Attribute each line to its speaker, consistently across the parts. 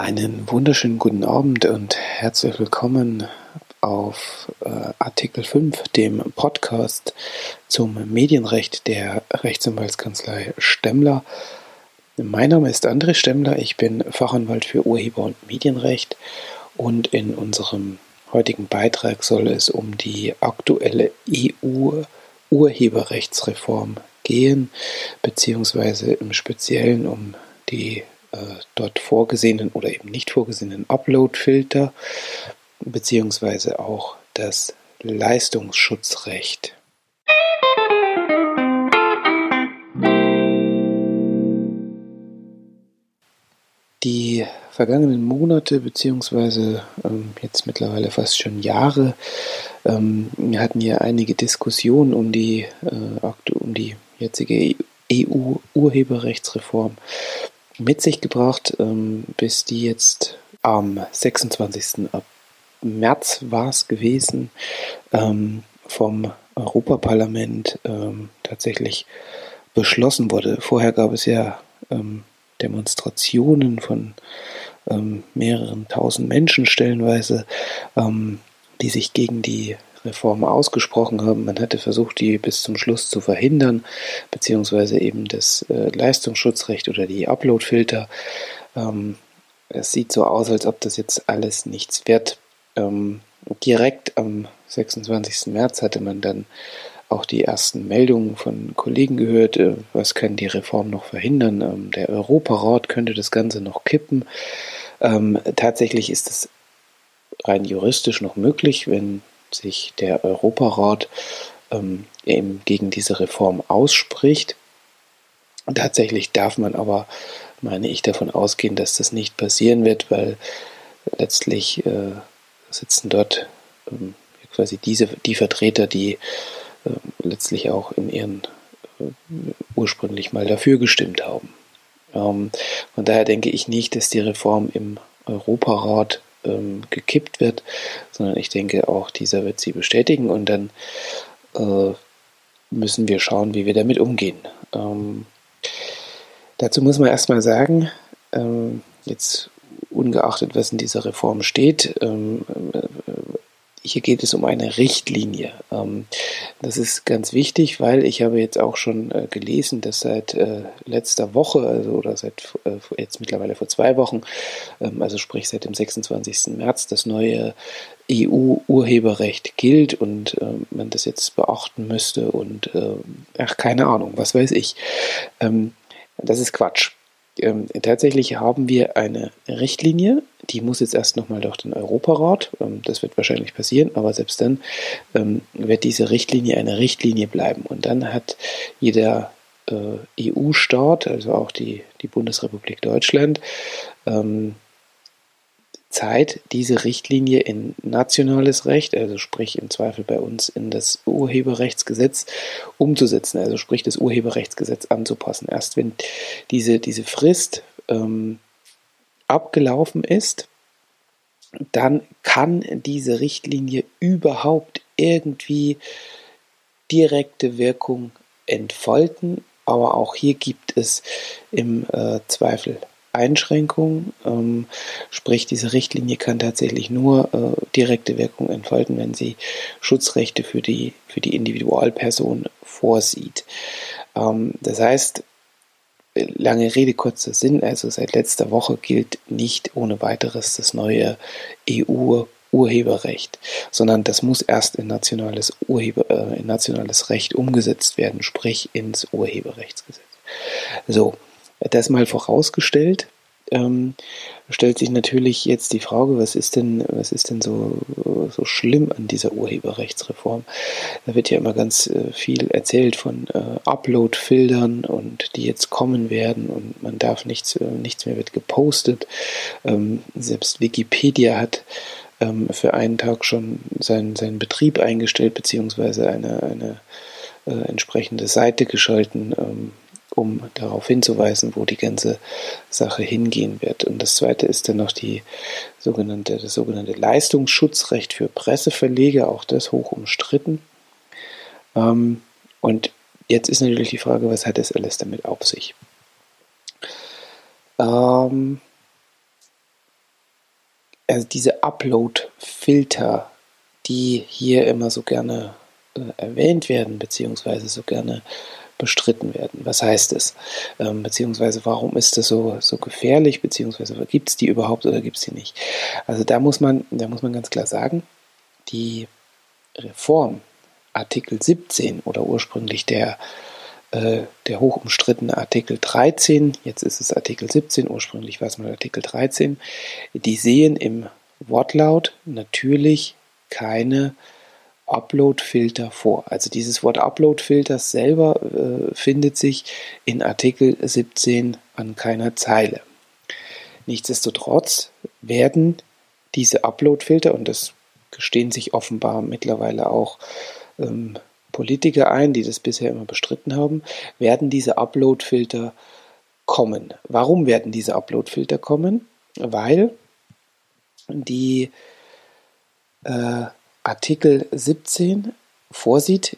Speaker 1: Einen wunderschönen guten Abend und herzlich willkommen auf äh, Artikel 5, dem Podcast zum Medienrecht der Rechtsanwaltskanzlei Stemmler. Mein Name ist André Stemmler, ich bin Fachanwalt für Urheber- und Medienrecht und in unserem heutigen Beitrag soll es um die aktuelle EU-Urheberrechtsreform gehen, beziehungsweise im Speziellen um die dort vorgesehenen oder eben nicht vorgesehenen Upload-Filter beziehungsweise auch das Leistungsschutzrecht. Die vergangenen Monate beziehungsweise ähm, jetzt mittlerweile fast schon Jahre ähm, hatten hier einige Diskussionen um die, äh, um die jetzige EU-Urheberrechtsreform mit sich gebracht, ähm, bis die jetzt am 26. März war es gewesen, ähm, vom Europaparlament ähm, tatsächlich beschlossen wurde. Vorher gab es ja Demonstrationen von mehreren tausend Menschen stellenweise, die sich gegen die Reform ausgesprochen haben. Man hatte versucht, die bis zum Schluss zu verhindern, beziehungsweise eben das äh, Leistungsschutzrecht oder die Uploadfilter. Ähm, es sieht so aus, als ob das jetzt alles nichts wird. Ähm, direkt am 26. März hatte man dann auch die ersten Meldungen von Kollegen gehört, äh, was kann die Reform noch verhindern. Ähm, der Europarat könnte das Ganze noch kippen. Ähm, tatsächlich ist es rein juristisch noch möglich, wenn sich der Europarat ähm, eben gegen diese Reform ausspricht. Tatsächlich darf man aber, meine ich, davon ausgehen, dass das nicht passieren wird, weil letztlich äh, sitzen dort ähm, quasi diese, die Vertreter, die äh, letztlich auch in ihren äh, ursprünglich mal dafür gestimmt haben. Ähm, von daher denke ich nicht, dass die Reform im Europarat ähm, gekippt wird, sondern ich denke auch, dieser wird sie bestätigen und dann äh, müssen wir schauen, wie wir damit umgehen. Ähm, dazu muss man erstmal sagen, ähm, jetzt ungeachtet, was in dieser Reform steht, ähm, äh, hier geht es um eine Richtlinie. Ähm, das ist ganz wichtig, weil ich habe jetzt auch schon äh, gelesen, dass seit äh, letzter Woche, also oder seit äh, jetzt mittlerweile vor zwei Wochen, ähm, also sprich seit dem 26. März, das neue EU-Urheberrecht gilt und man das jetzt beachten müsste und ach, keine Ahnung, was weiß ich. Ähm, das ist Quatsch. Ähm, tatsächlich haben wir eine Richtlinie, die muss jetzt erst nochmal durch den Europarat, ähm, das wird wahrscheinlich passieren, aber selbst dann ähm, wird diese Richtlinie eine Richtlinie bleiben. Und dann hat jeder äh, EU-Staat, also auch die, die Bundesrepublik Deutschland, ähm, Zeit, diese Richtlinie in nationales Recht, also sprich im Zweifel bei uns in das Urheberrechtsgesetz umzusetzen, also sprich das Urheberrechtsgesetz anzupassen. Erst wenn diese, diese Frist ähm, abgelaufen ist, dann kann diese Richtlinie überhaupt irgendwie direkte Wirkung entfalten. Aber auch hier gibt es im äh, Zweifel Einschränkung. Ähm, sprich, diese Richtlinie kann tatsächlich nur äh, direkte Wirkung entfalten, wenn sie Schutzrechte für die, für die Individualperson vorsieht. Ähm, das heißt, lange Rede, kurzer Sinn, also seit letzter Woche gilt nicht ohne weiteres das neue EU Urheberrecht, sondern das muss erst in nationales, Urheber, äh, in nationales Recht umgesetzt werden, sprich ins Urheberrechtsgesetz. So, das mal vorausgestellt, ähm, stellt sich natürlich jetzt die Frage, was ist denn, was ist denn so, so schlimm an dieser Urheberrechtsreform? Da wird ja immer ganz äh, viel erzählt von äh, Upload-Filtern und die jetzt kommen werden und man darf nichts, äh, nichts mehr wird gepostet. Ähm, selbst Wikipedia hat ähm, für einen Tag schon seinen, seinen Betrieb eingestellt, beziehungsweise eine, eine äh, entsprechende Seite geschalten, ähm, um darauf hinzuweisen, wo die ganze Sache hingehen wird. Und das zweite ist dann noch die sogenannte, das sogenannte Leistungsschutzrecht für Presseverleger, auch das hoch umstritten. Ähm, und jetzt ist natürlich die Frage, was hat das alles damit auf sich? Ähm, also diese Upload-Filter, die hier immer so gerne äh, erwähnt werden, beziehungsweise so gerne bestritten werden. Was heißt es? Ähm, beziehungsweise warum ist das so, so gefährlich, beziehungsweise gibt es die überhaupt oder gibt es die nicht? Also da muss man, da muss man ganz klar sagen, die Reform Artikel 17 oder ursprünglich der, äh, der hoch umstrittene Artikel 13, jetzt ist es Artikel 17, ursprünglich war es mal Artikel 13, die sehen im Wortlaut natürlich keine Upload-Filter vor. Also dieses Wort Upload-Filter selber äh, findet sich in Artikel 17 an keiner Zeile. Nichtsdestotrotz werden diese Upload-Filter, und das gestehen sich offenbar mittlerweile auch ähm, Politiker ein, die das bisher immer bestritten haben, werden diese Upload-Filter kommen. Warum werden diese Upload-Filter kommen? Weil die äh, Artikel 17 vorsieht,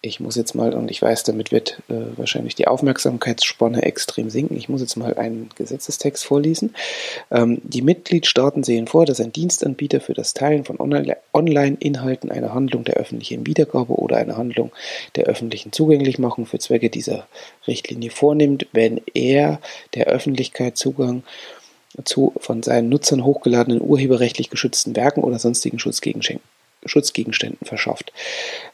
Speaker 1: ich muss jetzt mal, und ich weiß, damit wird äh, wahrscheinlich die Aufmerksamkeitsspanne extrem sinken, ich muss jetzt mal einen Gesetzestext vorlesen. Ähm, die Mitgliedstaaten sehen vor, dass ein Dienstanbieter für das Teilen von Online-Inhalten eine Handlung der öffentlichen Wiedergabe oder eine Handlung der öffentlichen Zugänglichmachung für Zwecke dieser Richtlinie vornimmt, wenn er der Öffentlichkeit Zugang zu von seinen Nutzern hochgeladenen urheberrechtlich geschützten Werken oder sonstigen Schutzgegenständen verschafft.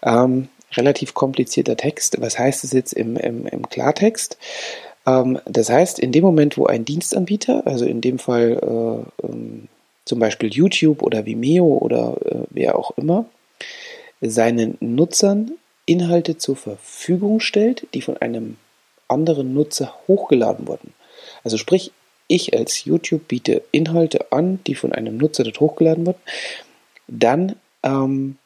Speaker 1: Ähm, relativ komplizierter Text. Was heißt es jetzt im, im, im Klartext? Ähm, das heißt, in dem Moment, wo ein Dienstanbieter, also in dem Fall äh, ähm, zum Beispiel YouTube oder Vimeo oder äh, wer auch immer, seinen Nutzern Inhalte zur Verfügung stellt, die von einem anderen Nutzer hochgeladen wurden. Also sprich, ich als YouTube biete Inhalte an, die von einem Nutzer dort hochgeladen wurden, dann ähm,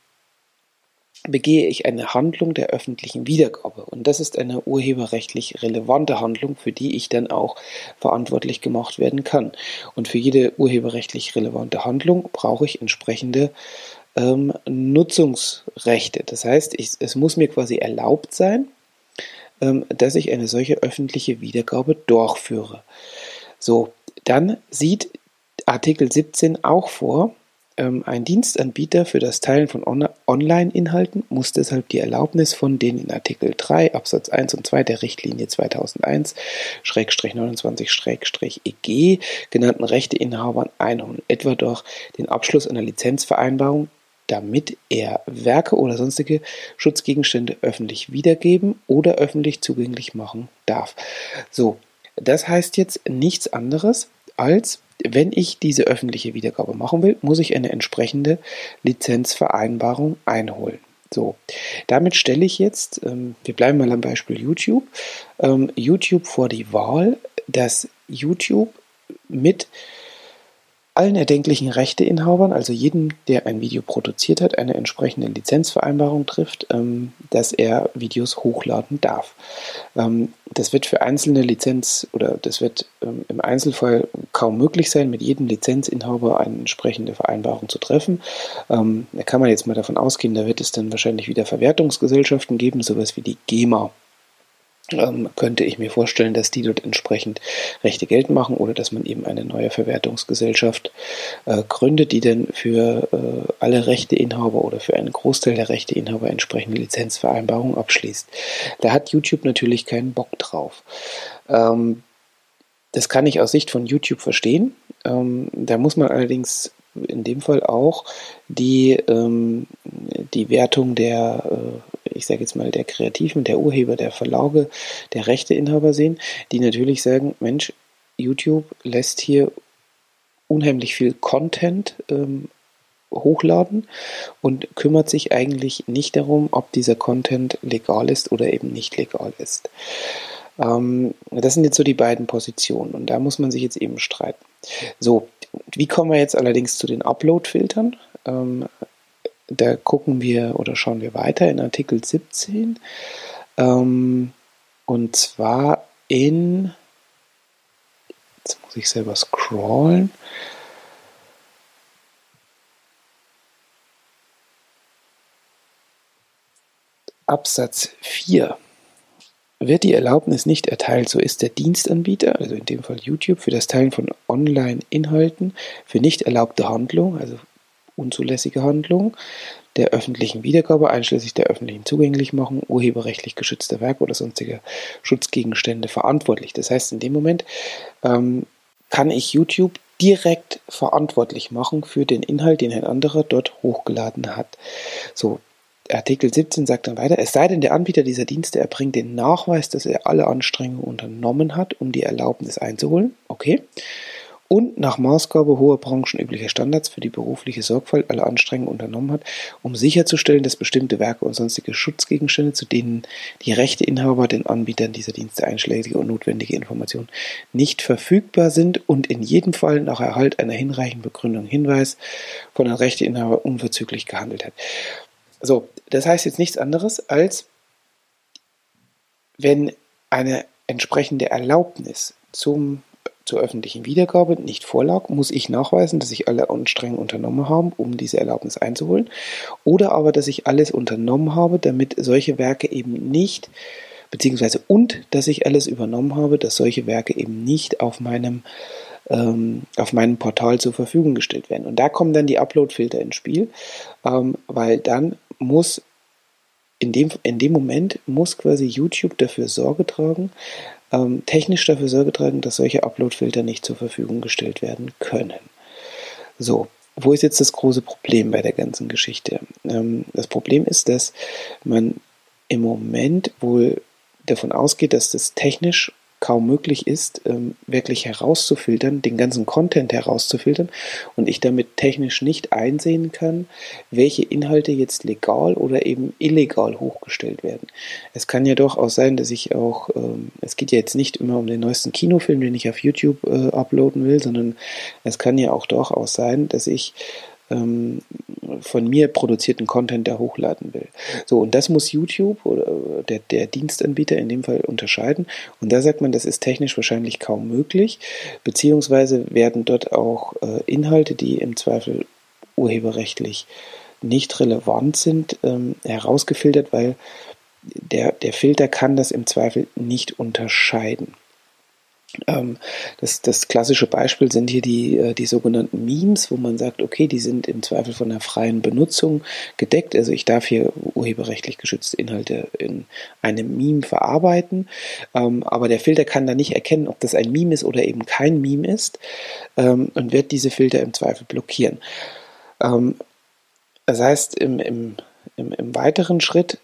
Speaker 1: begehe ich eine Handlung der öffentlichen Wiedergabe. Und das ist eine urheberrechtlich relevante Handlung, für die ich dann auch verantwortlich gemacht werden kann. Und für jede urheberrechtlich relevante Handlung brauche ich entsprechende ähm, Nutzungsrechte. Das heißt, ich, es muss mir quasi erlaubt sein, ähm, dass ich eine solche öffentliche Wiedergabe durchführe. So, dann sieht Artikel 17 auch vor, ähm, ein Dienstanbieter für das Teilen von On Online-Inhalten muss deshalb die Erlaubnis von den in Artikel 3 Absatz 1 und 2 der Richtlinie 2001-29-EG genannten Rechteinhabern einholen, etwa durch den Abschluss einer Lizenzvereinbarung, damit er Werke oder sonstige Schutzgegenstände öffentlich wiedergeben oder öffentlich zugänglich machen darf. So, das heißt jetzt nichts anderes als wenn ich diese öffentliche Wiedergabe machen will, muss ich eine entsprechende Lizenzvereinbarung einholen. So, damit stelle ich jetzt, ähm, wir bleiben mal am Beispiel YouTube, ähm, YouTube vor die Wahl, dass YouTube mit allen erdenklichen Rechteinhabern, also jedem, der ein Video produziert hat, eine entsprechende Lizenzvereinbarung trifft, ähm, dass er Videos hochladen darf. Ähm, das wird für einzelne Lizenz oder das wird ähm, im Einzelfall kaum möglich sein, mit jedem Lizenzinhaber eine entsprechende Vereinbarung zu treffen. da kann man jetzt mal davon ausgehen, da wird es dann wahrscheinlich wieder Verwertungsgesellschaften geben, sowas wie die GEMA ähm, könnte ich mir vorstellen, dass die dort entsprechend Rechte geltend machen oder dass man eben eine neue Verwertungsgesellschaft äh, gründet, die dann für äh, alle Rechteinhaber oder für einen Großteil der Rechteinhaber entsprechende Lizenzvereinbarungen abschließt. Da hat YouTube natürlich keinen Bock drauf. Ähm, das kann ich aus Sicht von YouTube verstehen. Ähm, da muss man allerdings in dem Fall auch die, ähm, die Wertung der, äh, ich sage jetzt mal, der Kreativen, der Urheber, der Verlage, der Rechteinhaber sehen, die natürlich sagen, Mensch, YouTube lässt hier unheimlich viel Content ähm, hochladen und kümmert sich eigentlich nicht darum, ob dieser Content legal ist oder eben nicht legal ist. Ähm, das sind jetzt so die beiden Positionen und da muss man sich jetzt eben streiten. So, wie kommen wir jetzt allerdings zu den Upload-Filtern? Ähm, da gucken wir oder schauen wir weiter in Artikel 17 ähm, und zwar in, jetzt muss ich selber scrollen. Absatz 4 wird die Erlaubnis nicht erteilt, so ist der Dienstanbieter, also in dem Fall YouTube, für das Teilen von Online-Inhalten für nicht erlaubte Handlungen, also unzulässige Handlungen, der öffentlichen Wiedergabe, einschließlich der öffentlichen Zugänglichmachung, urheberrechtlich geschützter Werke oder sonstiger Schutzgegenstände verantwortlich. Das heißt, in dem Moment ähm, kann ich YouTube direkt verantwortlich machen für den Inhalt, den ein anderer dort hochgeladen hat. So, Artikel 17 sagt dann weiter, es sei denn, der Anbieter dieser Dienste erbringt den Nachweis, dass er alle Anstrengungen unternommen hat, um die Erlaubnis einzuholen. Okay und nach Maßgabe hoher branchenüblicher Standards für die berufliche Sorgfalt alle Anstrengungen unternommen hat, um sicherzustellen, dass bestimmte Werke und sonstige Schutzgegenstände, zu denen die Rechteinhaber den Anbietern dieser Dienste einschlägige und notwendige Informationen nicht verfügbar sind und in jedem Fall nach Erhalt einer hinreichenden Begründung Hinweis von den Rechteinhaber unverzüglich gehandelt hat. So, das heißt jetzt nichts anderes als, wenn eine entsprechende Erlaubnis zum zur öffentlichen Wiedergabe nicht vorlag, muss ich nachweisen, dass ich alle Anstrengungen unternommen habe, um diese Erlaubnis einzuholen. Oder aber, dass ich alles unternommen habe, damit solche Werke eben nicht, beziehungsweise und, dass ich alles übernommen habe, dass solche Werke eben nicht auf meinem ähm, auf meinem Portal zur Verfügung gestellt werden. Und da kommen dann die Upload-Filter ins Spiel, ähm, weil dann muss in dem, in dem Moment muss quasi YouTube dafür Sorge tragen, ähm, technisch dafür Sorge tragen, dass solche Upload-Filter nicht zur Verfügung gestellt werden können. So, wo ist jetzt das große Problem bei der ganzen Geschichte? Ähm, das Problem ist, dass man im Moment wohl davon ausgeht, dass das technisch kaum möglich ist, ähm, wirklich herauszufiltern, den ganzen Content herauszufiltern und ich damit technisch nicht einsehen kann, welche Inhalte jetzt legal oder eben illegal hochgestellt werden. Es kann ja durchaus sein, dass ich auch, ähm, es geht ja jetzt nicht immer um den neuesten Kinofilm, den ich auf YouTube äh, uploaden will, sondern es kann ja auch durchaus sein, dass ich ähm, von mir produzierten Content da hochladen will. So, und das muss YouTube oder der, der Dienstanbieter in dem Fall unterscheiden. Und da sagt man, das ist technisch wahrscheinlich kaum möglich, beziehungsweise werden dort auch äh, Inhalte, die im Zweifel urheberrechtlich nicht relevant sind, ähm, herausgefiltert, weil der, der Filter kann das im Zweifel nicht unterscheiden. Ähm, das, das klassische Beispiel sind hier die, äh, die sogenannten Memes, wo man sagt, okay, die sind im Zweifel von der freien Benutzung gedeckt. Also ich darf hier urheberrechtlich geschützte Inhalte in einem Meme verarbeiten, ähm, aber der Filter kann da nicht erkennen, ob das ein Meme ist oder eben kein Meme ist ähm, und wird diese Filter im Zweifel blockieren. Das heißt, im, im, im, im weiteren Schritt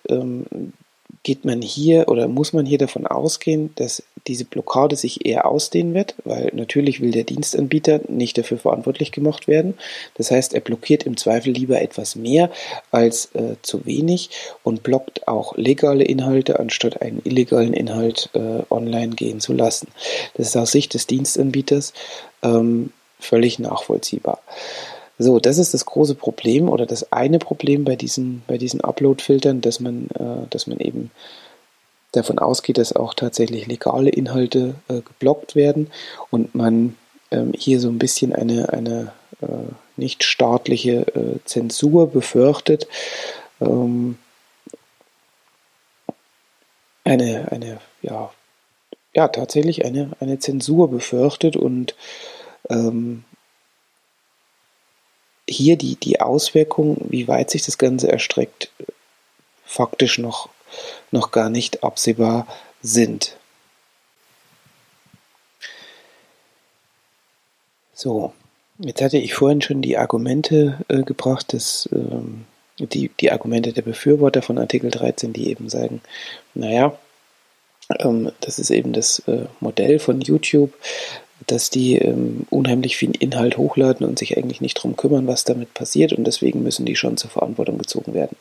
Speaker 1: geht man hier oder muss man hier davon ausgehen, dass diese Blockade sich eher ausdehnen wird, weil natürlich will der Dienstanbieter nicht dafür verantwortlich gemacht werden. Das heißt, er blockiert im Zweifel lieber etwas mehr als äh, zu wenig und blockt auch legale Inhalte, anstatt einen illegalen Inhalt äh, online gehen zu lassen. Das ist aus Sicht des Dienstanbieters ähm, völlig nachvollziehbar. So, das ist das große Problem oder das eine Problem bei diesen, bei diesen Upload-Filtern, dass man, äh, dass man eben davon ausgeht, dass auch tatsächlich legale Inhalte äh, geblockt werden und man ähm, hier so ein bisschen eine, eine äh, nicht staatliche äh, Zensur befürchtet. Ähm, eine, eine, ja, ja, tatsächlich eine, eine Zensur befürchtet und ähm, hier die, die Auswirkung, wie weit sich das Ganze erstreckt, faktisch noch, noch gar nicht absehbar sind. So, jetzt hatte ich vorhin schon die Argumente äh, gebracht, dass, ähm, die, die Argumente der Befürworter von Artikel 13, die eben sagen, naja, ähm, das ist eben das äh, Modell von YouTube, dass die ähm, unheimlich viel Inhalt hochladen und sich eigentlich nicht darum kümmern, was damit passiert und deswegen müssen die schon zur Verantwortung gezogen werden.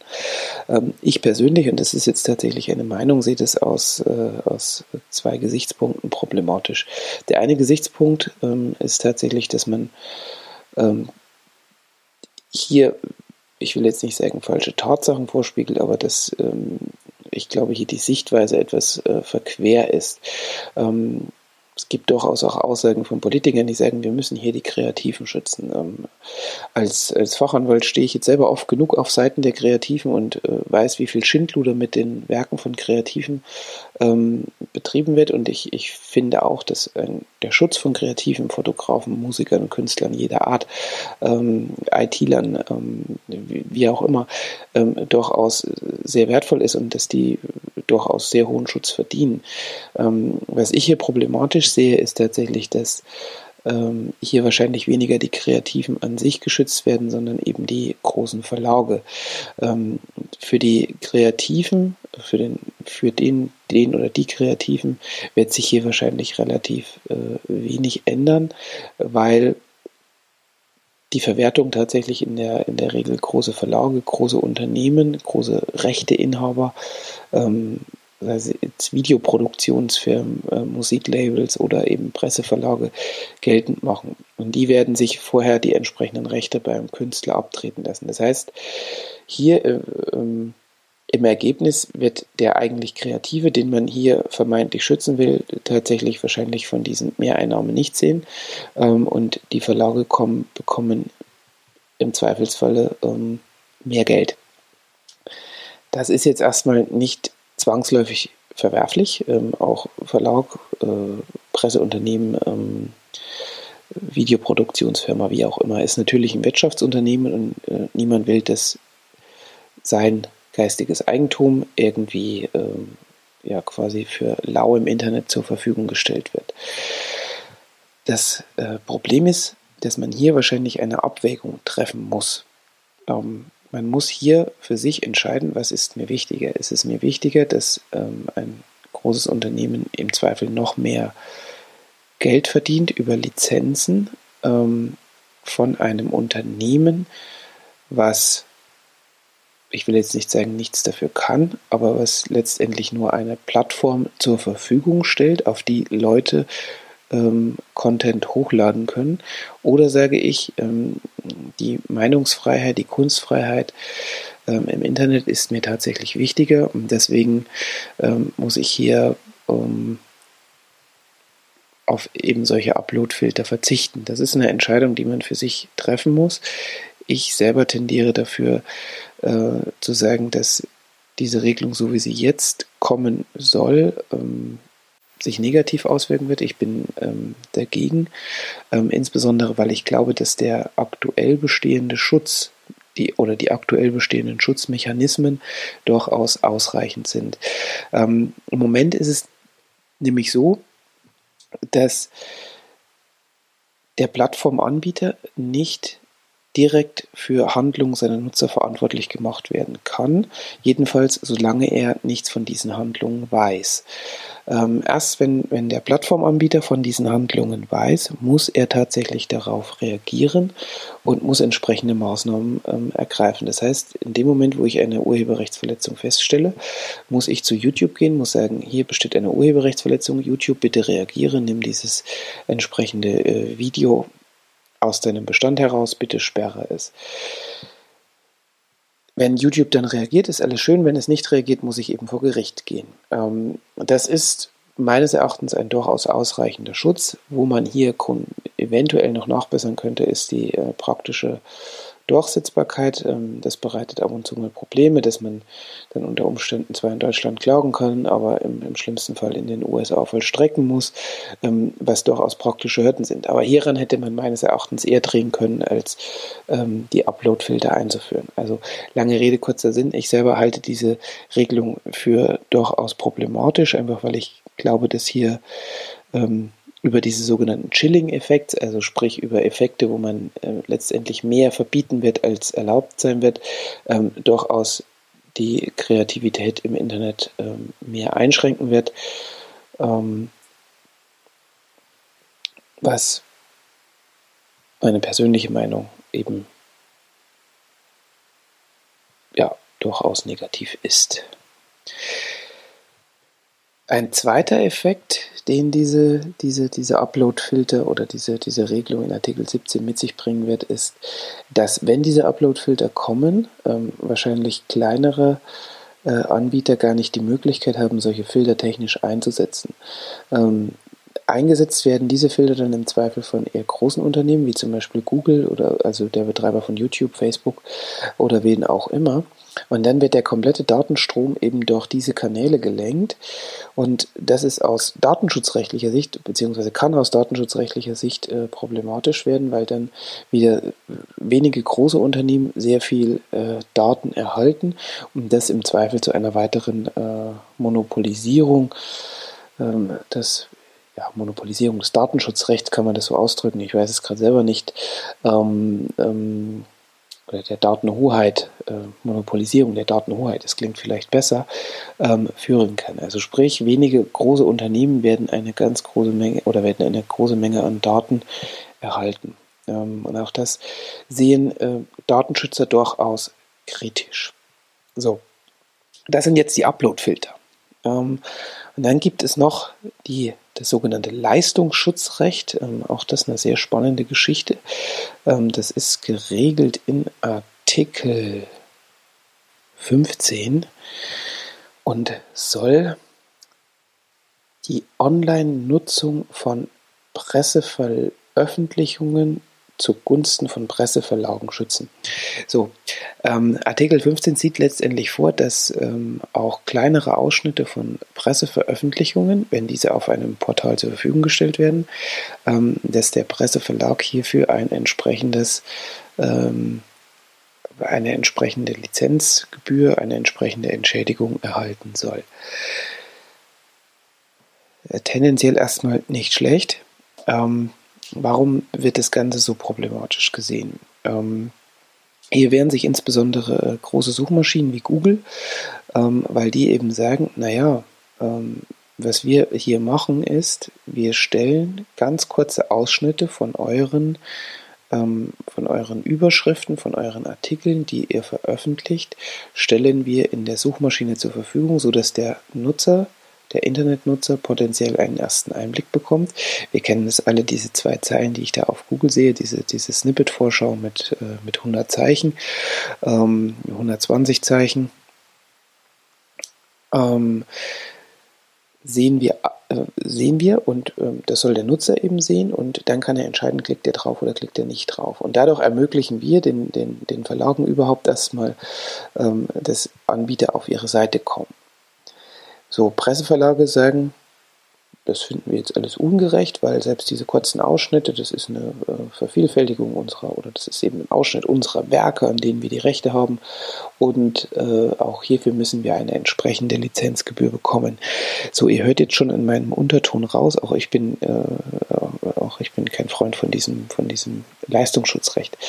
Speaker 1: Ähm, ich persönlich, und das ist jetzt tatsächlich eine Meinung, sehe das aus, äh, aus zwei Gesichtspunkten problematisch. Der eine Gesichtspunkt ähm, ist tatsächlich, dass man ähm, hier, ich will jetzt nicht sagen, falsche Tatsachen vorspiegelt, aber dass ähm, ich glaube, hier die Sichtweise etwas äh, verquer ist. Ähm, es gibt durchaus auch Aussagen von Politikern, die sagen, wir müssen hier die Kreativen schützen. Ähm, als, als Fachanwalt stehe ich jetzt selber oft genug auf Seiten der Kreativen und äh, weiß, wie viel Schindluder mit den Werken von Kreativen ähm, betrieben wird. Und ich, ich finde auch, dass äh, der Schutz von kreativen Fotografen, Musikern Künstlern jeder Art, ähm, IT-Lern, ähm, wie, auch immer, ähm, durchaus sehr wertvoll ist und dass die durchaus sehr hohen Schutz verdienen. Ähm, was ich hier problematisch sehe, ist tatsächlich, dass ähm, hier wahrscheinlich weniger die Kreativen an sich geschützt werden, sondern eben die großen Verlage. Für die Kreativen, für den, für den, den oder die Kreativen wird sich hier wahrscheinlich relativ äh, wenig ändern, weil die Verwertung tatsächlich in der, in der Regel große Verlage, große Unternehmen, große Rechteinhaber ähm, also jetzt Videoproduktionsfirmen, äh, Musiklabels oder eben Presseverlage geltend machen. Und die werden sich vorher die entsprechenden Rechte beim Künstler abtreten lassen. Das heißt, hier äh, ähm, im Ergebnis wird der eigentlich Kreative, den man hier vermeintlich schützen will, tatsächlich wahrscheinlich von diesen Mehreinnahmen nicht sehen. Ähm, und die Verlage kommen, bekommen im Zweifelsfalle ähm, mehr Geld. Das ist jetzt erstmal nicht zwangsläufig verwerflich. Ähm, auch Verlag, äh, Presseunternehmen, ähm, Videoproduktionsfirma, wie auch immer, ist natürlich ein Wirtschaftsunternehmen und äh, niemand will, dass sein geistiges Eigentum irgendwie ähm, ja quasi für lau im Internet zur Verfügung gestellt wird. Das äh, Problem ist, dass man hier wahrscheinlich eine Abwägung treffen muss. Ähm, man muss hier für sich entscheiden, was ist mir wichtiger. Ist es mir wichtiger, dass ähm, ein großes Unternehmen im Zweifel noch mehr Geld verdient über Lizenzen ähm, von einem Unternehmen, was, ich will jetzt nicht sagen, nichts dafür kann, aber was letztendlich nur eine Plattform zur Verfügung stellt, auf die Leute ähm, Content hochladen können. Oder sage ich, ähm, die Meinungsfreiheit, die Kunstfreiheit ähm, im Internet ist mir tatsächlich wichtiger und deswegen ähm, muss ich hier ähm, auf eben solche Upload-Filter verzichten. Das ist eine Entscheidung, die man für sich treffen muss. Ich selber tendiere dafür äh, zu sagen, dass diese Regelung, so wie sie jetzt kommen soll, ähm, sich negativ auswirken wird. Ich bin ähm, dagegen, ähm, insbesondere weil ich glaube, dass der aktuell bestehende Schutz die, oder die aktuell bestehenden Schutzmechanismen durchaus ausreichend sind. Ähm, Im Moment ist es nämlich so, dass der Plattformanbieter nicht direkt für Handlungen seiner Nutzer verantwortlich gemacht werden kann, jedenfalls solange er nichts von diesen Handlungen weiß. Ähm, erst wenn, wenn der Plattformanbieter von diesen Handlungen weiß, muss er tatsächlich darauf reagieren und muss entsprechende Maßnahmen ähm, ergreifen. Das heißt, in dem Moment, wo ich eine Urheberrechtsverletzung feststelle, muss ich zu YouTube gehen, muss sagen, hier besteht eine Urheberrechtsverletzung, YouTube bitte reagiere, nimm dieses entsprechende äh, Video aus deinem Bestand heraus, bitte sperre es. Wenn YouTube dann reagiert, ist alles schön. Wenn es nicht reagiert, muss ich eben vor Gericht gehen. Ähm, das ist meines Erachtens ein durchaus ausreichender Schutz. Wo man hier eventuell noch nachbessern könnte, ist die äh, praktische Durchsetzbarkeit. Ähm, das bereitet ab und zu mal Probleme, dass man dann unter Umständen zwar in Deutschland klagen kann, aber im, im schlimmsten Fall in den USA vollstrecken muss, ähm, was durchaus praktische Hürden sind. Aber hieran hätte man meines Erachtens eher drehen können, als ähm, die Upload-Filter einzuführen. Also lange Rede, kurzer Sinn. Ich selber halte diese Regelung für durchaus problematisch, einfach weil ich glaube, dass hier über diese sogenannten Chilling-Effekte, also sprich über Effekte, wo man äh, letztendlich mehr verbieten wird, als erlaubt sein wird, ähm, durchaus die Kreativität im Internet ähm, mehr einschränken wird. Ähm, was meine persönliche Meinung eben ja durchaus negativ ist. Ein zweiter Effekt, den diese, diese, diese Upload-Filter oder diese, diese Regelung in Artikel 17 mit sich bringen wird, ist, dass wenn diese Upload-Filter kommen, ähm, wahrscheinlich kleinere äh, Anbieter gar nicht die Möglichkeit haben, solche Filter technisch einzusetzen. Ähm, eingesetzt werden diese Filter dann im Zweifel von eher großen Unternehmen, wie zum Beispiel Google oder also der Betreiber von YouTube, Facebook oder wen auch immer. Und dann wird der komplette Datenstrom eben durch diese Kanäle gelenkt. Und das ist aus datenschutzrechtlicher Sicht, beziehungsweise kann aus datenschutzrechtlicher Sicht äh, problematisch werden, weil dann wieder wenige große Unternehmen sehr viel äh, Daten erhalten und das im Zweifel zu einer weiteren äh, Monopolisierung ähm, des ja, Monopolisierung des Datenschutzrechts kann man das so ausdrücken. Ich weiß es gerade selber nicht. Ähm, ähm, oder der Datenhoheit, äh, Monopolisierung der Datenhoheit, das klingt vielleicht besser, ähm, führen kann. Also sprich, wenige große Unternehmen werden eine ganz große Menge oder werden eine große Menge an Daten erhalten. Ähm, und auch das sehen äh, Datenschützer durchaus kritisch. So, das sind jetzt die Upload-Filter. Ähm, und dann gibt es noch die, das sogenannte Leistungsschutzrecht. Ähm, auch das eine sehr spannende Geschichte. Ähm, das ist geregelt in Artikel 15 und soll die Online-Nutzung von Presseveröffentlichungen zugunsten von Presseverlagen schützen. So, ähm, Artikel 15 sieht letztendlich vor, dass ähm, auch kleinere Ausschnitte von Presseveröffentlichungen, wenn diese auf einem Portal zur Verfügung gestellt werden, ähm, dass der Presseverlag hierfür ein entsprechendes ähm, eine entsprechende Lizenzgebühr, eine entsprechende Entschädigung erhalten soll. Äh, tendenziell erstmal nicht schlecht. Ähm, Warum wird das Ganze so problematisch gesehen? Ähm, hier wehren sich insbesondere äh, große Suchmaschinen wie Google, ähm, weil die eben sagen, naja, ähm, was wir hier machen ist, wir stellen ganz kurze Ausschnitte von euren, ähm, von euren Überschriften, von euren Artikeln, die ihr veröffentlicht, stellen wir in der Suchmaschine zur Verfügung, sodass der Nutzer der Internetnutzer potenziell einen ersten Einblick bekommt. Wir kennen es alle, diese zwei Zeilen, die ich da auf Google sehe, diese, diese Snippet-Vorschau mit, äh, mit 100 Zeichen, ähm, 120 Zeichen. Ähm, sehen wir, äh, sehen wir und äh, das soll der Nutzer eben sehen und dann kann er entscheiden, klickt er drauf oder klickt er nicht drauf. Und dadurch ermöglichen wir den, den, den Verlagen überhaupt erstmal, ähm, dass Anbieter auf ihre Seite kommen. So, Presseverlage sagen, das finden wir jetzt alles ungerecht, weil selbst diese kurzen Ausschnitte, das ist eine äh, Vervielfältigung unserer, oder das ist eben ein Ausschnitt unserer Werke, an denen wir die Rechte haben. Und äh, auch hierfür müssen wir eine entsprechende Lizenzgebühr bekommen. So, ihr hört jetzt schon in meinem Unterton raus, auch ich bin, äh, auch ich bin kein Freund von diesem, von diesem Leistungsschutzrecht.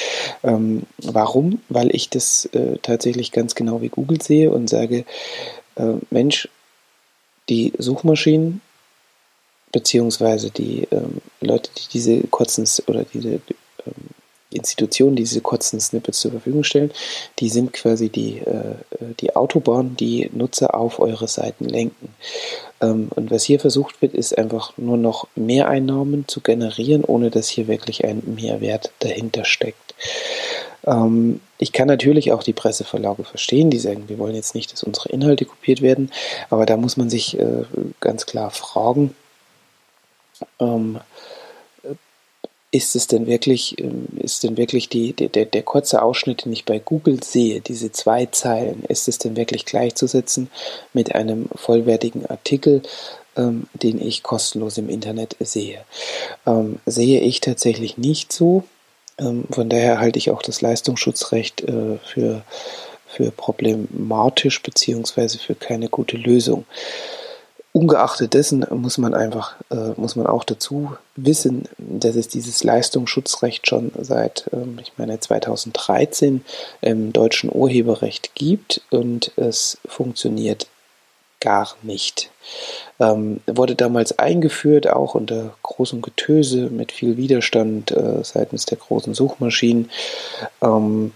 Speaker 1: Ähm, warum? Weil ich das äh, tatsächlich ganz genau wie Google sehe und sage, äh, Mensch, die Suchmaschinen beziehungsweise die ähm, Leute, die diese kurzen oder diese ähm, Institutionen, die diese kurzen Snippets zur Verfügung stellen, die sind quasi die, äh, die Autobahn, die Nutzer auf eure Seiten lenken. Ähm, und was hier versucht wird, ist einfach nur noch mehr Einnahmen zu generieren, ohne dass hier wirklich ein Mehrwert dahinter steckt. Ähm, ich kann natürlich auch die Presseverlage verstehen, die sagen, wir wollen jetzt nicht, dass unsere Inhalte kopiert werden, aber da muss man sich äh, ganz klar fragen, ähm, ist es denn wirklich, ähm, ist denn wirklich die, der, der kurze Ausschnitt, den ich bei Google sehe, diese zwei Zeilen, ist es denn wirklich gleichzusetzen mit einem vollwertigen Artikel, ähm, den ich kostenlos im Internet sehe? Ähm, sehe ich tatsächlich nicht so. Ähm, von daher halte ich auch das Leistungsschutzrecht äh, für, für problematisch beziehungsweise für keine gute Lösung. Ungeachtet dessen muss man einfach, äh, muss man auch dazu wissen, dass es dieses Leistungsschutzrecht schon seit, ähm, ich meine, 2013 im deutschen Urheberrecht gibt und es funktioniert gar nicht. Ähm, wurde damals eingeführt, auch unter großem Getöse, mit viel Widerstand äh, seitens der großen Suchmaschinen. Ähm,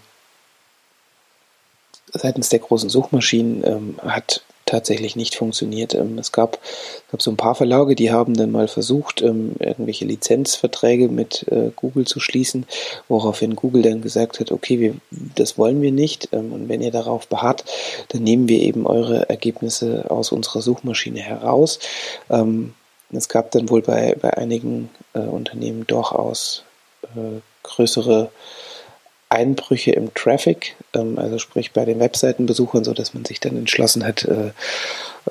Speaker 1: seitens der großen Suchmaschinen ähm, hat tatsächlich nicht funktioniert. Ähm, es gab, gab so ein paar Verlage, die haben dann mal versucht, ähm, irgendwelche Lizenzverträge mit äh, Google zu schließen, woraufhin Google dann gesagt hat, okay, wir, das wollen wir nicht ähm, und wenn ihr darauf beharrt, dann nehmen wir eben eure Ergebnisse aus unserer Suchmaschine heraus. es gab dann wohl bei, bei einigen äh, Unternehmen durchaus äh, größere Einbrüche im Traffic, ähm, also sprich bei den Webseitenbesuchern, so dass man sich dann entschlossen hat, äh,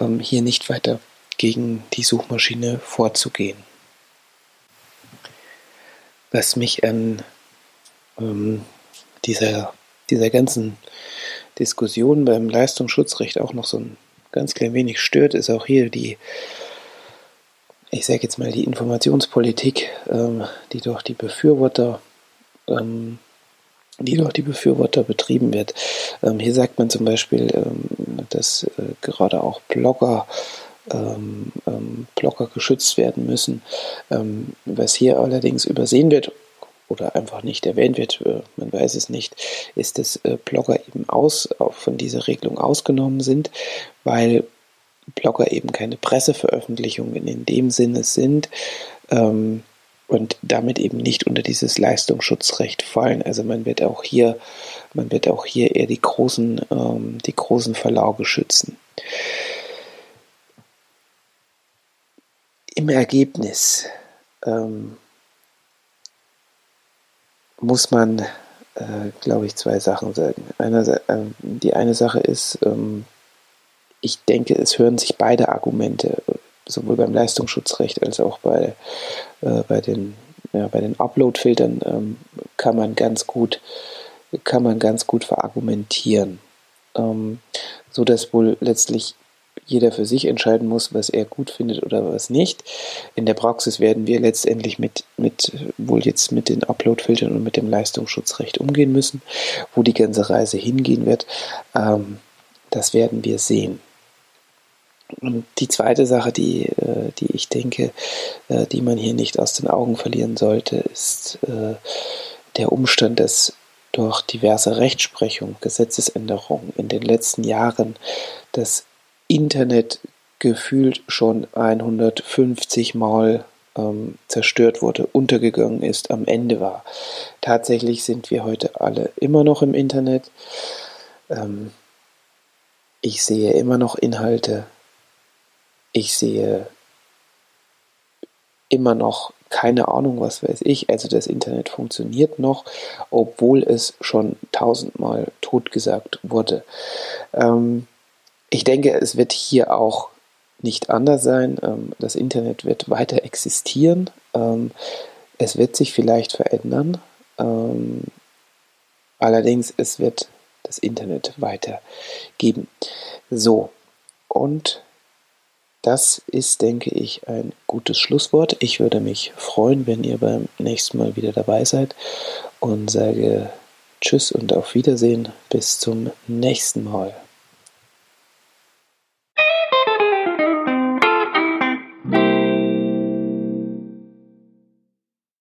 Speaker 1: ähm, hier nicht weiter gegen die Suchmaschine vorzugehen. Was mich an ähm, dieser, dieser ganzen Diskussion beim Leistungsschutzrecht auch noch so ein ganz klein wenig stört, ist auch hier die, ich sage jetzt mal, die Informationspolitik, die durch die Befürworter ähm, die durch die Befürworter betrieben wird. Ähm, hier sagt man zum Beispiel, ähm, dass äh, gerade auch Blogger ähm, ähm Blogger geschützt werden müssen. Ähm, was hier allerdings übersehen wird oder einfach nicht erwähnt wird, äh, man weiß es nicht, ist, dass äh, Blogger eben aus, auch von dieser Regelung ausgenommen sind, weil Blogger eben keine Presseveröffentlichungen in dem Sinne sind, ähm, und damit eben nicht unter dieses Leistungsschutzrecht fallen. Also man wird auch hier, man wird auch hier eher die großen, ähm, die großen Verlage schützen. Im Ergebnis ähm, muss man, äh, glaube ich, zwei Sachen sagen. Einer, äh, die eine Sache ist, ähm, ich denke, es hören sich beide Argumente sowohl beim Leistungsschutzrecht als auch bei, äh, bei den, ja, bei den Upload-Filtern ähm, kann man ganz gut, kann man ganz gut verargumentieren. Ähm, so dass wohl letztlich jeder für sich entscheiden muss, was er gut findet oder was nicht. In der Praxis werden wir letztendlich mit, mit wohl jetzt mit den Upload-Filtern und mit dem Leistungsschutzrecht umgehen müssen. Wo die ganze Reise hingehen wird, ähm, das werden wir sehen. Und die zweite Sache, die, äh, die ich denke, äh, die man hier nicht aus den Augen verlieren sollte, ist äh, der Umstand, dass durch diverse Rechtsprechung, Gesetzesänderungen in den letzten Jahren das Internet gefühlt schon 150 Mal ähm, zerstört wurde, untergegangen ist, am Ende war. Tatsächlich sind wir heute alle immer noch im Internet. Ähm, ich sehe immer noch Inhalte ich sehe immer noch keine Ahnung, was weiß ich. Also das Internet funktioniert noch, obwohl es schon tausendmal totgesagt wurde. Ähm, ich denke, es wird hier auch nicht anders sein. Ähm, das Internet wird weiter existieren. Ähm, es wird sich vielleicht verändern. Ähm, allerdings, es wird das Internet weiter geben. So, und das ist, denke ich, ein gutes Schlusswort. Ich würde mich freuen, wenn ihr beim nächsten Mal wieder dabei seid und sage Tschüss und auf Wiedersehen. Bis zum nächsten Mal.